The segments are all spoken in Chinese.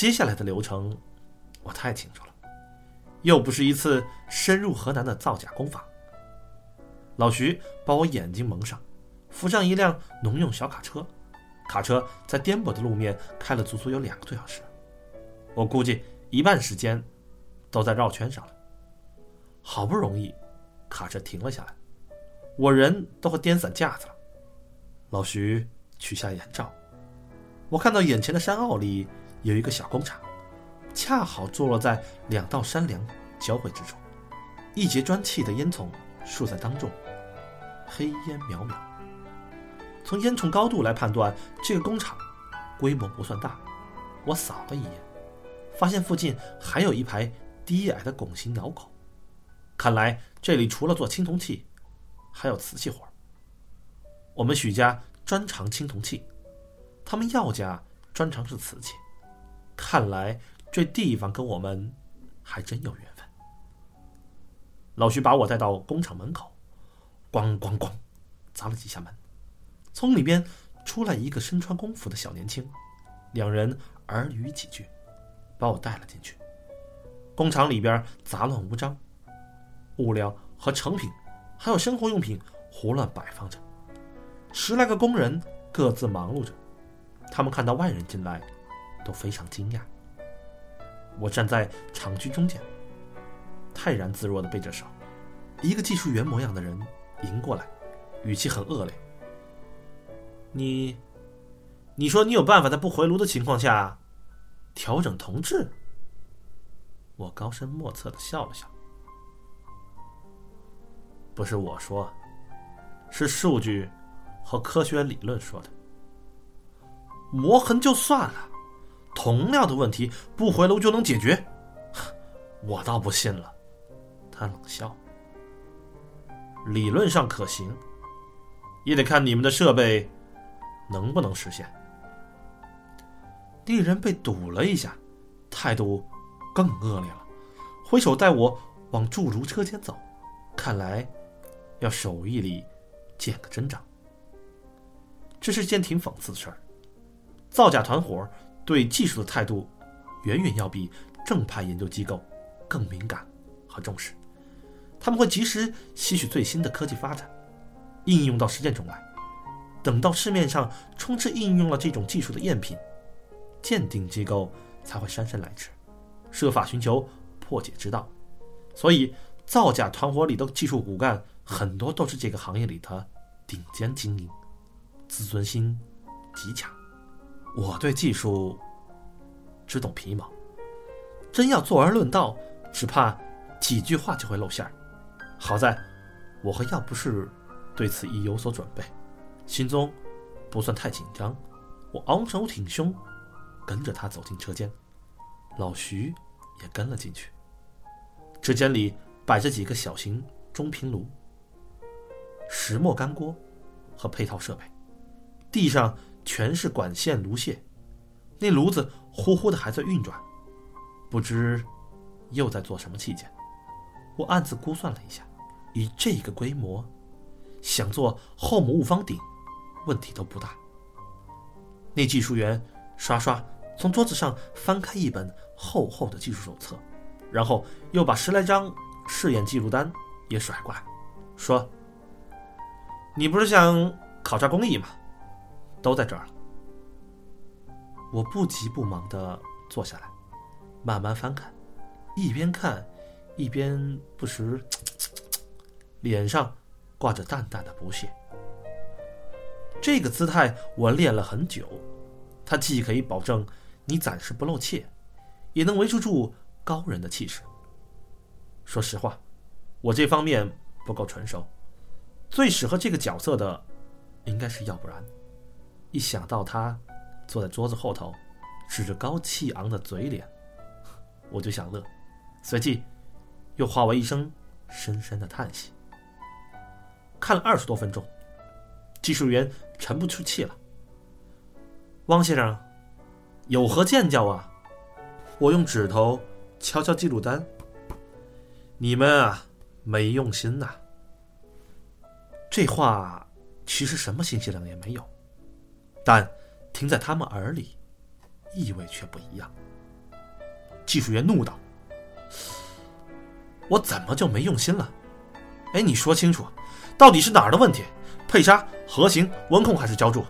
接下来的流程，我太清楚了，又不是一次深入河南的造假工坊。老徐把我眼睛蒙上，扶上一辆农用小卡车，卡车在颠簸的路面开了足足有两个多小时，我估计一半时间都在绕圈上了。好不容易，卡车停了下来，我人都快颠散架子了。老徐取下眼罩，我看到眼前的山坳里有一个小工厂，恰好坐落在两道山梁交汇之处，一节砖砌的烟囱竖在当中。黑烟渺渺。从烟囱高度来判断，这个工厂规模不算大。我扫了一眼，发现附近还有一排低矮的拱形窑口，看来这里除了做青铜器，还有瓷器活。我们许家专长青铜器，他们药家专长是瓷器，看来这地方跟我们还真有缘分。老徐把我带到工厂门口。咣咣咣，砸了几下门，从里边出来一个身穿工服的小年轻，两人耳语几句，把我带了进去。工厂里边杂乱无章，物料和成品，还有生活用品胡乱摆放着，十来个工人各自忙碌着。他们看到外人进来，都非常惊讶。我站在厂区中间，泰然自若的背着手，一个技术员模样的人。迎过来，语气很恶劣。你，你说你有办法在不回炉的情况下调整铜质？我高深莫测的笑了笑。不是我说，是数据和科学理论说的。磨痕就算了，铜料的问题不回炉就能解决？我倒不信了。他冷笑。理论上可行，也得看你们的设备能不能实现。那人被堵了一下，态度更恶劣了，挥手带我往铸炉车间走，看来要手艺里见个真章。这是件挺讽刺的事儿，造假团伙对技术的态度，远远要比正派研究机构更敏感和重视。他们会及时吸取最新的科技发展，应用到实践中来。等到市面上充斥应用了这种技术的赝品，鉴定机构才会姗姗来迟，设法寻求破解之道。所以，造假团伙里的技术骨干很多都是这个行业里的顶尖精英，自尊心极强。我对技术只懂皮毛，真要坐而论道，只怕几句话就会露馅儿。好在，我和药不是对此已有所准备，心中不算太紧张。我昂首挺胸，跟着他走进车间，老徐也跟了进去。车间里摆着几个小型中频炉、石磨干锅和配套设备，地上全是管线炉屑，那炉子呼呼的还在运转，不知又在做什么器件。我暗自估算了一下。以这个规模，想做后母戊方鼎，问题都不大。那技术员刷刷从桌子上翻开一本厚厚的技术手册，然后又把十来张试验记录单也甩过来，说：“你不是想考察工艺吗？都在这儿了。”我不急不忙的坐下来，慢慢翻看，一边看，一边不时。脸上挂着淡淡的不屑。这个姿态我练了很久，它既可以保证你暂时不露怯，也能维持住高人的气势。说实话，我这方面不够纯熟，最适合这个角色的应该是要不然。一想到他坐在桌子后头，指着高气昂的嘴脸，我就想乐，随即又化为一声深深的叹息。看了二十多分钟，技术员沉不住气了。汪先生，有何见教啊？我用指头敲敲记录单。你们啊，没用心呐。这话其实什么信息量也没有，但听在他们耳里，意味却不一样。技术员怒道：“我怎么就没用心了？哎，你说清楚，到底是哪儿的问题？配砂、核型、温控还是浇铸？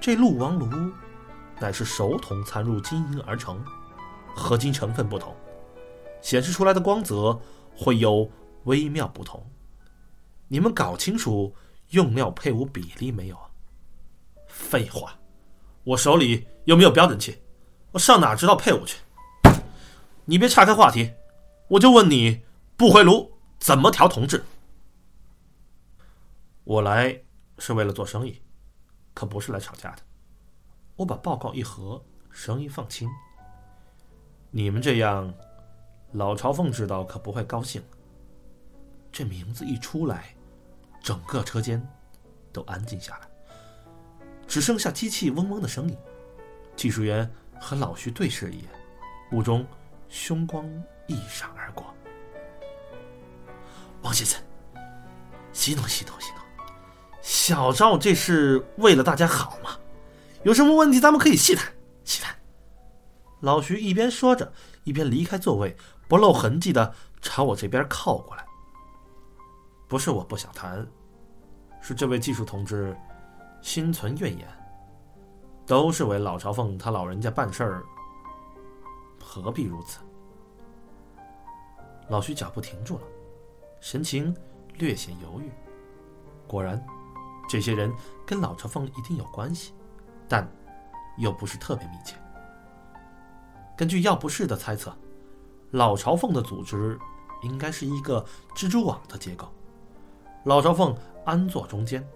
这鹿王炉乃是手铜掺入金银而成，合金成分不同，显示出来的光泽会有微妙不同。你们搞清楚用料配伍比例没有？废话，我手里又没有标准器。”我上哪知道配伍去？你别岔开话题，我就问你，不回炉怎么调同质？我来是为了做生意，可不是来吵架的。我把报告一合，声音放轻。你们这样，老朝奉知道可不会高兴。这名字一出来，整个车间都安静下来，只剩下机器嗡嗡的声音。技术员。和老徐对视一眼，目中凶光一闪而过。王先生，息怒息怒息怒，小赵这是为了大家好嘛？有什么问题咱们可以细谈细谈。老徐一边说着，一边离开座位，不露痕迹的朝我这边靠过来。不是我不想谈，是这位技术同志心存怨言。都是为老朝奉他老人家办事儿，何必如此？老徐脚步停住了，神情略显犹豫。果然，这些人跟老朝奉一定有关系，但又不是特别密切。根据药不氏的猜测，老朝奉的组织应该是一个蜘蛛网的结构，老朝奉安坐中间，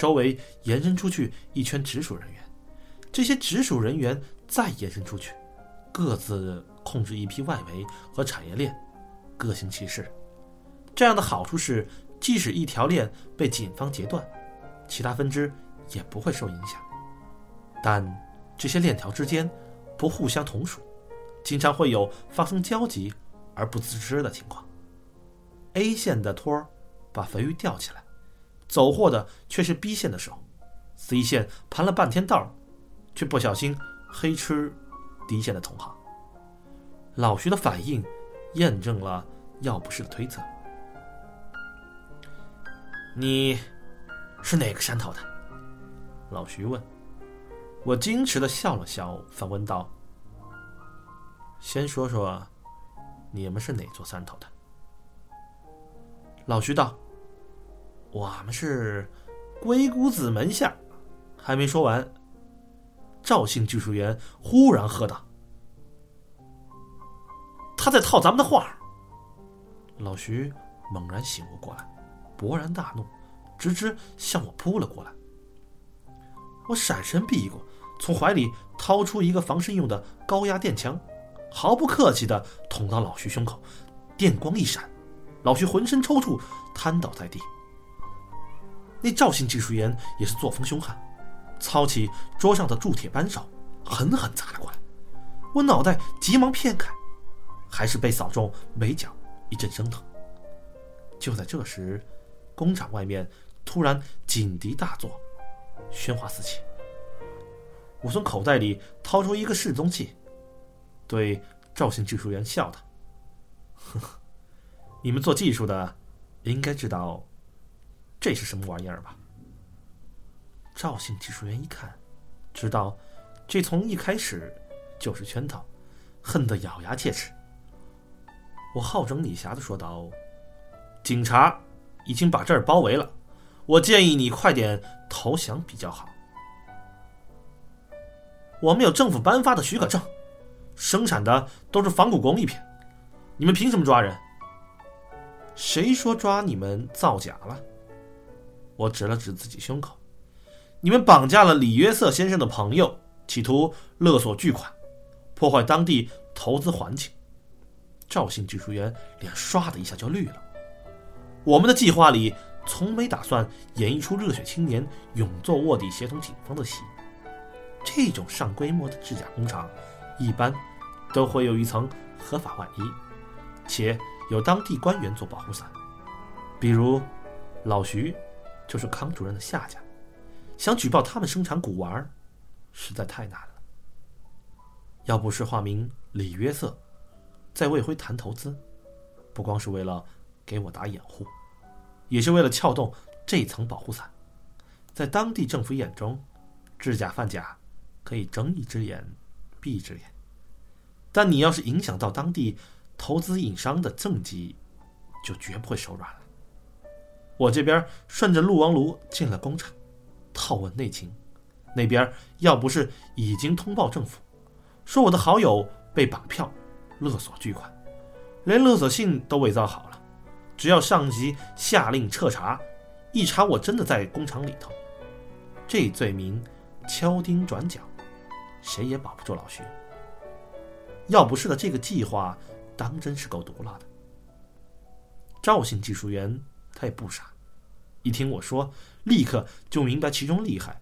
周围延伸出去一圈直属人员。这些直属人员再延伸出去，各自控制一批外围和产业链，各行其事。这样的好处是，即使一条链被警方截断，其他分支也不会受影响。但这些链条之间不互相同属，经常会有发生交集而不自知的情况。A 线的托儿把肥鱼吊起来，走货的却是 B 线的手。C 线盘了半天道。却不小心黑吃 D 线的同行。老徐的反应验证了药不是的推测。你是哪个山头的？老徐问。我矜持的笑了笑，反问道：“先说说，你们是哪座山头的？”老徐道：“我们是龟谷子门下。”还没说完。赵姓技术员忽然喝道：“他在套咱们的话。”老徐猛然醒悟过来，勃然大怒，直直向我扑了过来。我闪身避过，从怀里掏出一个防身用的高压电枪，毫不客气的捅到老徐胸口，电光一闪，老徐浑身抽搐，瘫倒在地。那赵姓技术员也是作风凶悍。操起桌上的铸铁扳手，狠狠砸了过来。我脑袋急忙偏开，还是被扫中眉角，一阵生疼。就在这时，工厂外面突然警笛大作，喧哗四起。我从口袋里掏出一个示踪器，对赵姓技术员笑道：“呵呵，你们做技术的，应该知道这是什么玩意儿吧？”赵姓技术员一看，知道这从一开始就是圈套，恨得咬牙切齿。我好整理匣的说道：“警察已经把这儿包围了，我建议你快点投降比较好。我们有政府颁发的许可证，生产的都是仿古工艺品，你们凭什么抓人？谁说抓你们造假了？”我指了指自己胸口。你们绑架了李约瑟先生的朋友，企图勒索巨款，破坏当地投资环境。赵姓技术员脸唰的一下就绿了。我们的计划里从没打算演绎出热血青年勇做卧底协同警方的戏。这种上规模的制假工厂，一般都会有一层合法外衣，且有当地官员做保护伞。比如老徐，就是康主任的下家。想举报他们生产古玩，实在太难了。要不是化名李约瑟在魏辉谈投资，不光是为了给我打掩护，也是为了撬动这层保护伞。在当地政府眼中，制假贩假可以睁一只眼闭一只眼，但你要是影响到当地投资引商的政绩，就绝不会手软了。我这边顺着陆王炉进了工厂，套问内情，那边要不是已经通报政府，说我的好友被绑票、勒索巨款，连勒索信都伪造好了，只要上级下令彻查，一查我真的在工厂里头，这罪名敲钉转角，谁也保不住老徐。要不是的，这个计划当真是够毒辣的。赵姓技术员他也不傻。一听我说，立刻就明白其中厉害。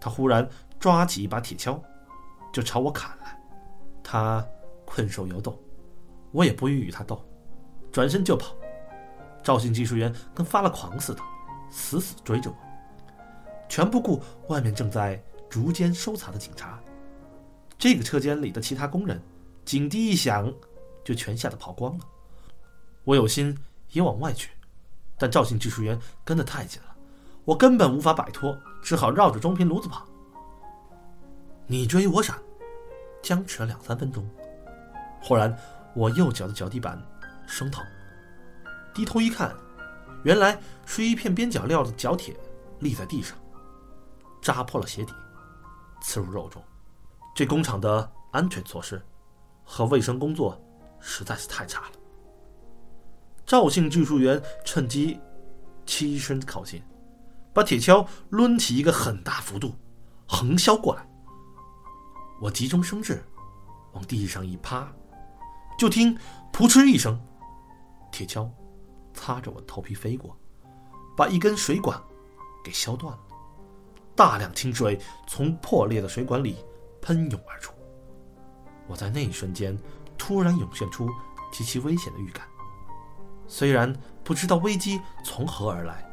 他忽然抓起一把铁锹，就朝我砍来。他困兽犹斗，我也不欲与他斗，转身就跑。赵姓技术员跟发了狂似的，死死追着我，全不顾外面正在逐间搜查的警察。这个车间里的其他工人，警笛一响，就全吓得跑光了。我有心也往外去。但赵姓技术员跟得太紧了，我根本无法摆脱，只好绕着中平炉子跑。你追我闪，僵持了两三分钟，忽然我右脚的脚底板生疼，低头一看，原来是一片边角料的角铁立在地上，扎破了鞋底，刺入肉中。这工厂的安全措施和卫生工作实在是太差了。赵姓技术员趁机欺身靠近，把铁锹抡起一个很大幅度，横削过来。我急中生智，往地上一趴，就听“扑哧”一声，铁锹擦着我头皮飞过，把一根水管给削断了。大量清水从破裂的水管里喷涌而出。我在那一瞬间突然涌现出极其危险的预感。虽然不知道危机从何而来，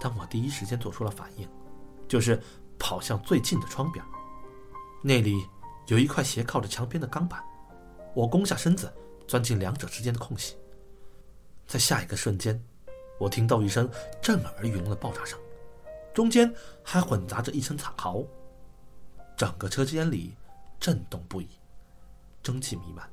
但我第一时间做出了反应，就是跑向最近的窗边。那里有一块斜靠着墙边的钢板，我弓下身子，钻进两者之间的空隙。在下一个瞬间，我听到一声震耳欲聋的爆炸声，中间还混杂着一声惨嚎。整个车间里震动不已，蒸汽弥漫。